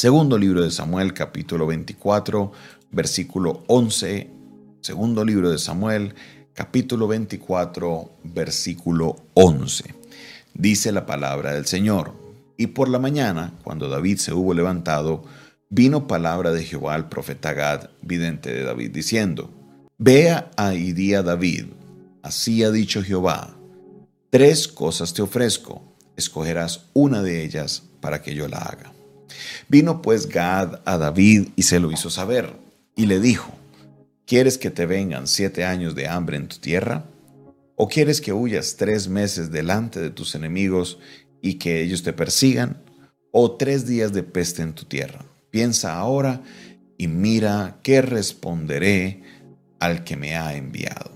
Segundo libro de Samuel, capítulo 24, versículo 11. Segundo libro de Samuel, capítulo 24, versículo 11. Dice la palabra del Señor. Y por la mañana, cuando David se hubo levantado, vino palabra de Jehová al profeta Gad, vidente de David, diciendo, Vea a y di a David, así ha dicho Jehová, tres cosas te ofrezco, escogerás una de ellas para que yo la haga. Vino pues Gad a David y se lo hizo saber, y le dijo, ¿quieres que te vengan siete años de hambre en tu tierra? ¿O quieres que huyas tres meses delante de tus enemigos y que ellos te persigan? ¿O tres días de peste en tu tierra? Piensa ahora y mira qué responderé al que me ha enviado.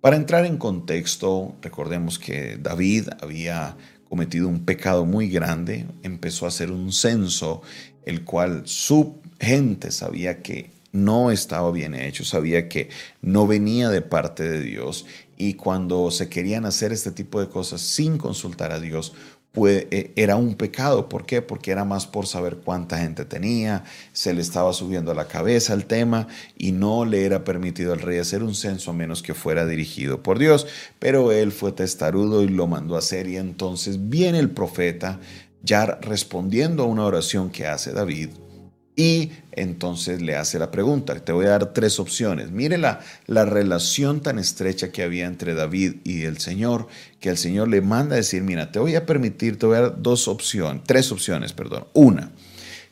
Para entrar en contexto, recordemos que David había cometido un pecado muy grande, empezó a hacer un censo, el cual su gente sabía que no estaba bien hecho, sabía que no venía de parte de Dios y cuando se querían hacer este tipo de cosas sin consultar a Dios, pues, era un pecado. ¿Por qué? Porque era más por saber cuánta gente tenía, se le estaba subiendo a la cabeza el tema y no le era permitido al rey hacer un censo a menos que fuera dirigido por Dios. Pero él fue testarudo y lo mandó a hacer y entonces viene el profeta ya respondiendo a una oración que hace David y entonces le hace la pregunta. Te voy a dar tres opciones. Mire la, la relación tan estrecha que había entre David y el Señor, que el Señor le manda a decir, mira, te voy a permitir, te voy a dar dos opciones, tres opciones, perdón. Una,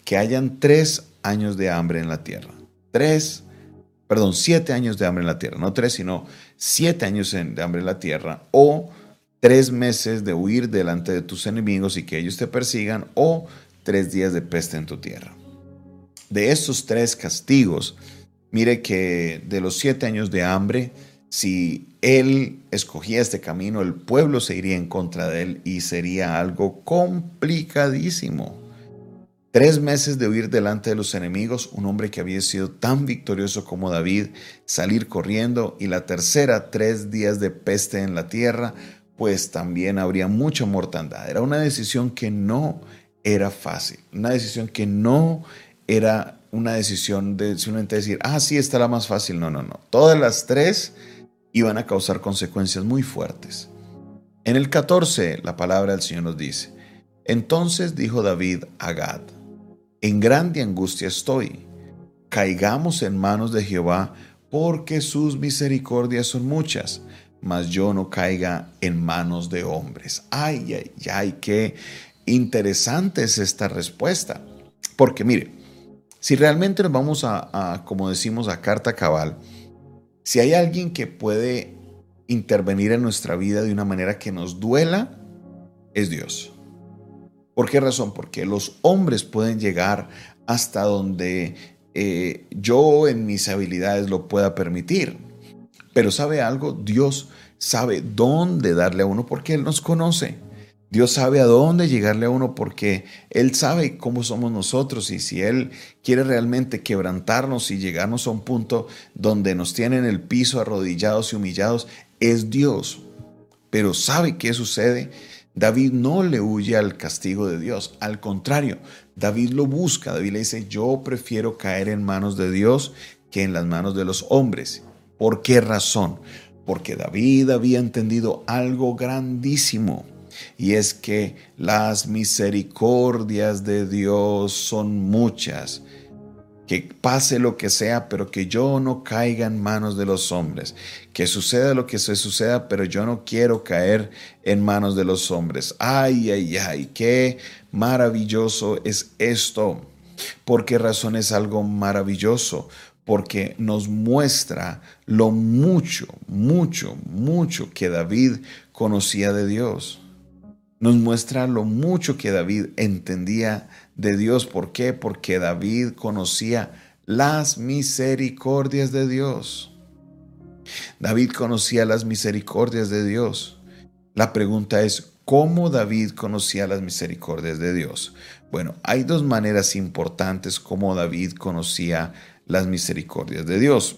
que hayan tres años de hambre en la tierra. Tres, perdón, siete años de hambre en la tierra. No tres, sino siete años de hambre en la tierra. O tres meses de huir delante de tus enemigos y que ellos te persigan. O tres días de peste en tu tierra de estos tres castigos, mire que de los siete años de hambre, si él escogía este camino, el pueblo se iría en contra de él y sería algo complicadísimo. Tres meses de huir delante de los enemigos, un hombre que había sido tan victorioso como David, salir corriendo y la tercera, tres días de peste en la tierra, pues también habría mucha mortandad. Era una decisión que no era fácil, una decisión que no era una decisión de simplemente decir, ah, sí, está la más fácil. No, no, no. Todas las tres iban a causar consecuencias muy fuertes. En el 14, la palabra del Señor nos dice, entonces dijo David a Gad, en grande angustia estoy, caigamos en manos de Jehová, porque sus misericordias son muchas, mas yo no caiga en manos de hombres. Ay, ay, ay, qué interesante es esta respuesta. Porque mire, si realmente nos vamos a, como decimos, a carta cabal, si hay alguien que puede intervenir en nuestra vida de una manera que nos duela, es Dios. ¿Por qué razón? Porque los hombres pueden llegar hasta donde eh, yo en mis habilidades lo pueda permitir. Pero sabe algo, Dios sabe dónde darle a uno porque Él nos conoce. Dios sabe a dónde llegarle a uno porque Él sabe cómo somos nosotros y si Él quiere realmente quebrantarnos y llegarnos a un punto donde nos tienen el piso arrodillados y humillados, es Dios. Pero ¿sabe qué sucede? David no le huye al castigo de Dios, al contrario, David lo busca, David le dice, yo prefiero caer en manos de Dios que en las manos de los hombres. ¿Por qué razón? Porque David había entendido algo grandísimo y es que las misericordias de Dios son muchas. Que pase lo que sea, pero que yo no caiga en manos de los hombres. Que suceda lo que se suceda, pero yo no quiero caer en manos de los hombres. Ay, ay, ay, qué maravilloso es esto. ¿Por qué razón es algo maravilloso? Porque nos muestra lo mucho, mucho, mucho que David conocía de Dios nos muestra lo mucho que David entendía de Dios. ¿Por qué? Porque David conocía las misericordias de Dios. David conocía las misericordias de Dios. La pregunta es, ¿cómo David conocía las misericordias de Dios? Bueno, hay dos maneras importantes como David conocía las misericordias de Dios.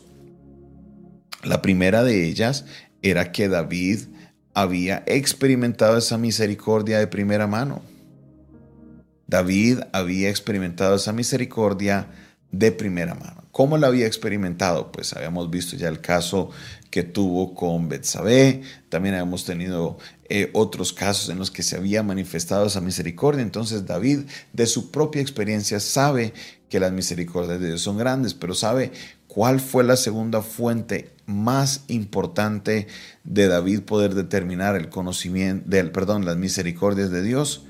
La primera de ellas era que David había experimentado esa misericordia de primera mano. David había experimentado esa misericordia de primera mano. ¿Cómo la había experimentado? Pues habíamos visto ya el caso que tuvo con Betsabé, también habíamos tenido eh, otros casos en los que se había manifestado esa misericordia. Entonces David, de su propia experiencia, sabe que las misericordias de Dios son grandes, pero sabe cuál fue la segunda fuente más importante de David poder determinar el conocimiento, del, perdón, las misericordias de Dios.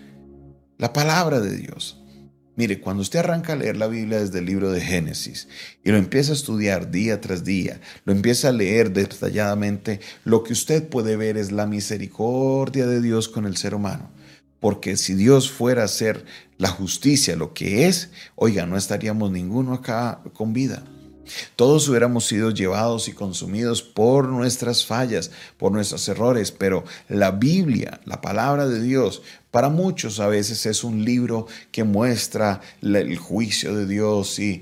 La palabra de Dios. Mire, cuando usted arranca a leer la Biblia desde el libro de Génesis y lo empieza a estudiar día tras día, lo empieza a leer detalladamente, lo que usted puede ver es la misericordia de Dios con el ser humano. Porque si Dios fuera a hacer la justicia lo que es, oiga, no estaríamos ninguno acá con vida. Todos hubiéramos sido llevados y consumidos por nuestras fallas, por nuestros errores, pero la Biblia, la palabra de Dios, para muchos a veces es un libro que muestra el juicio de Dios y,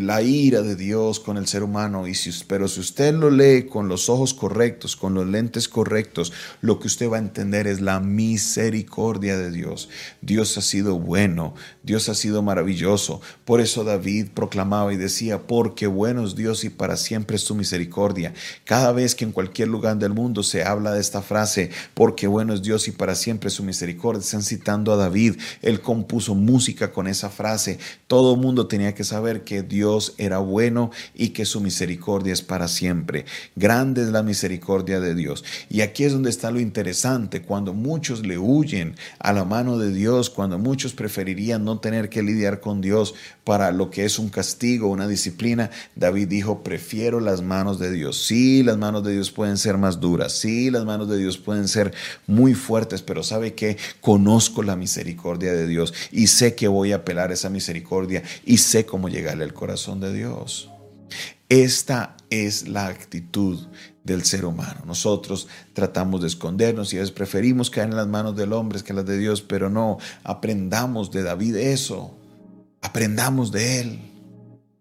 la ira de Dios con el ser humano. Y si, pero si usted lo lee con los ojos correctos, con los lentes correctos, lo que usted va a entender es la misericordia de Dios. Dios ha sido bueno, Dios ha sido maravilloso. Por eso David proclamaba y decía, porque bueno es Dios y para siempre es su misericordia. Cada vez que en cualquier lugar del mundo se habla de esta frase, porque bueno es Dios y para siempre es su misericordia, están citando a David. Él compuso música con esa frase. Todo el mundo tenía que saber que Dios era bueno y que su misericordia es para siempre. Grande es la misericordia de Dios. Y aquí es donde está lo interesante. Cuando muchos le huyen a la mano de Dios, cuando muchos preferirían no tener que lidiar con Dios para lo que es un castigo, una disciplina, David dijo, prefiero las manos de Dios. Sí, las manos de Dios pueden ser más duras. Sí, las manos de Dios pueden ser muy fuertes, pero ¿sabe que conozco la misericordia de Dios y sé que voy a apelar a esa misericordia y sé cómo llegarle al corazón de Dios. Esta es la actitud del ser humano. Nosotros tratamos de escondernos y a veces preferimos caer en las manos del hombre que en las de Dios, pero no, aprendamos de David eso, aprendamos de él.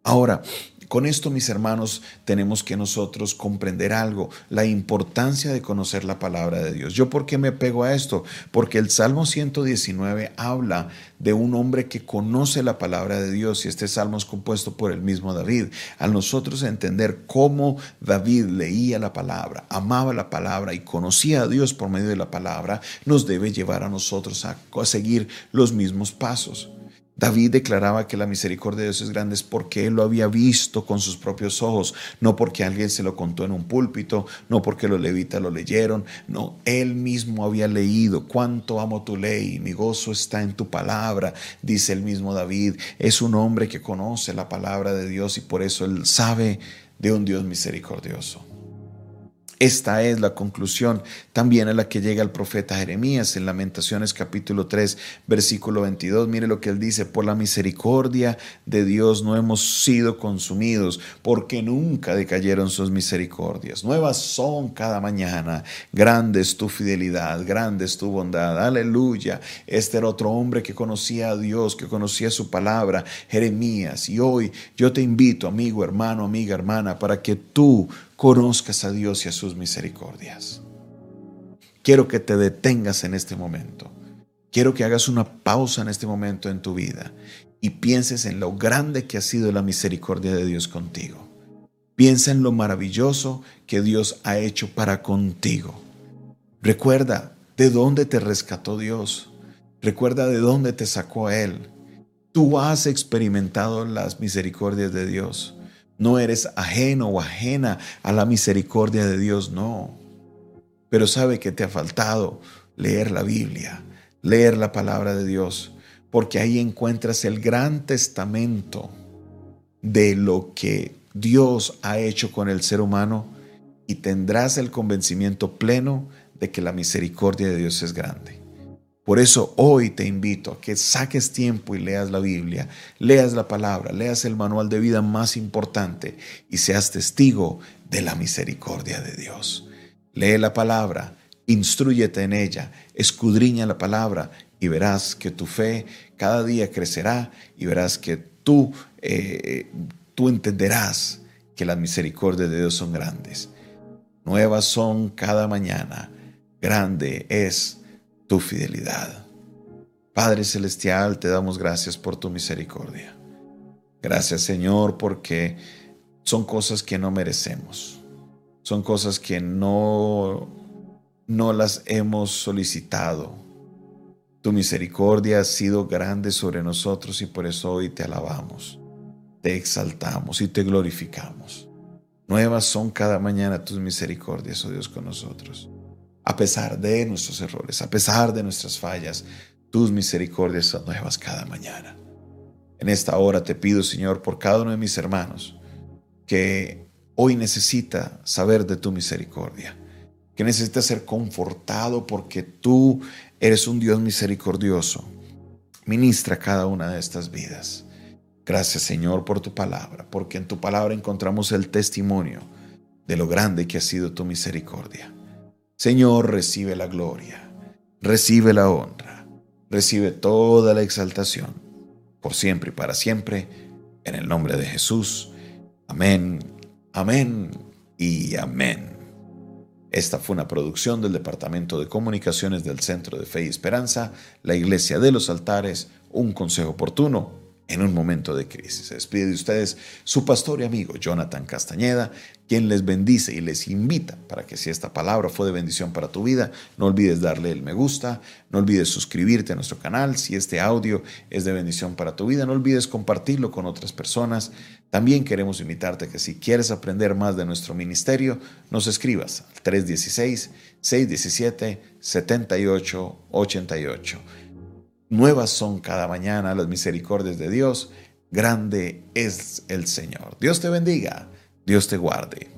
Ahora, con esto, mis hermanos, tenemos que nosotros comprender algo, la importancia de conocer la palabra de Dios. ¿Yo por qué me pego a esto? Porque el Salmo 119 habla de un hombre que conoce la palabra de Dios y este salmo es compuesto por el mismo David. Al nosotros entender cómo David leía la palabra, amaba la palabra y conocía a Dios por medio de la palabra, nos debe llevar a nosotros a, seguir los mismos pasos. David declaraba que la misericordia de Dios es grande porque él lo había visto con sus propios ojos, no porque alguien se lo contó en un púlpito, no porque los levitas lo leyeron, no, él mismo había leído, cuánto amo tu ley, mi gozo está en tu palabra, dice el mismo David, es un hombre que conoce la palabra de Dios y por eso él sabe de un Dios misericordioso. Esta es la conclusión también a la que llega el profeta Jeremías en Lamentaciones capítulo 3 versículo 22. Mire lo que él dice, por la misericordia de Dios no hemos sido consumidos, porque nunca decayeron sus misericordias. Nuevas son cada mañana, grande es tu fidelidad, grande es tu bondad. Aleluya. Este era otro hombre que conocía a Dios, que conocía su palabra, Jeremías. Y hoy yo te invito, amigo, hermano, amiga, hermana, para que tú conozcas a Dios y a sus misericordias. Quiero que te detengas en este momento. Quiero que hagas una pausa en este momento en tu vida y pienses en lo grande que ha sido la misericordia de Dios contigo. Piensa en lo maravilloso que Dios ha hecho para contigo. Recuerda de dónde te rescató Dios. Recuerda de dónde te sacó Él. Tú has experimentado las misericordias de Dios. No eres ajeno o ajena a la misericordia de Dios, no. Pero sabe que te ha faltado leer la Biblia, leer la palabra de Dios, porque ahí encuentras el gran testamento de lo que Dios ha hecho con el ser humano y tendrás el convencimiento pleno de que la misericordia de Dios es grande. Por eso hoy te invito a que saques tiempo y leas la Biblia, leas la palabra, leas el manual de vida más importante y seas testigo de la misericordia de Dios. Lee la palabra, instruyete en ella, escudriña la palabra y verás que tu fe cada día crecerá y verás que tú, eh, tú entenderás que las misericordias de Dios son grandes. Nuevas son cada mañana. Grande es tu fidelidad. Padre Celestial, te damos gracias por tu misericordia. Gracias Señor porque son cosas que no merecemos. Son cosas que no, no las hemos solicitado. Tu misericordia ha sido grande sobre nosotros y por eso hoy te alabamos, te exaltamos y te glorificamos. Nuevas son cada mañana tus misericordias, oh Dios, con nosotros. A pesar de nuestros errores, a pesar de nuestras fallas, tus misericordias son nuevas cada mañana. En esta hora te pido, Señor, por cada uno de mis hermanos, que hoy necesita saber de tu misericordia, que necesita ser confortado porque tú eres un Dios misericordioso. Ministra cada una de estas vidas. Gracias Señor por tu palabra, porque en tu palabra encontramos el testimonio de lo grande que ha sido tu misericordia. Señor, recibe la gloria, recibe la honra, recibe toda la exaltación, por siempre y para siempre, en el nombre de Jesús. Amén, amén y amén. Esta fue una producción del Departamento de Comunicaciones del Centro de Fe y Esperanza, la Iglesia de los Altares, un consejo oportuno en un momento de crisis. Se despide de ustedes su pastor y amigo Jonathan Castañeda, quien les bendice y les invita para que si esta palabra fue de bendición para tu vida, no olvides darle el me gusta, no olvides suscribirte a nuestro canal, si este audio es de bendición para tu vida, no olvides compartirlo con otras personas. También queremos invitarte que si quieres aprender más de nuestro ministerio, nos escribas al 316-617-7888. Nuevas son cada mañana las misericordias de Dios. Grande es el Señor. Dios te bendiga. Dios te guarde.